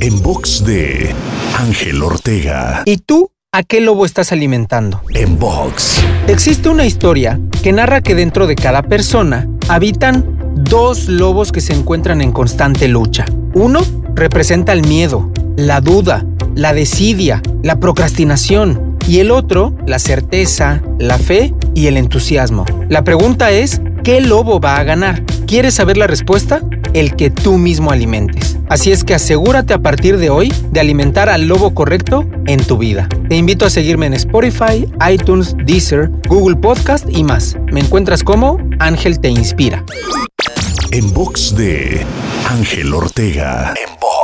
En box de Ángel Ortega. ¿Y tú a qué lobo estás alimentando? En box. Existe una historia que narra que dentro de cada persona habitan dos lobos que se encuentran en constante lucha. Uno representa el miedo, la duda, la desidia, la procrastinación y el otro la certeza, la fe y el entusiasmo. La pregunta es, ¿qué lobo va a ganar? ¿Quieres saber la respuesta? El que tú mismo alimentes. Así es que asegúrate a partir de hoy de alimentar al lobo correcto en tu vida. Te invito a seguirme en Spotify, iTunes, Deezer, Google Podcast y más. Me encuentras como Ángel Te Inspira. En box de Ángel Ortega. En.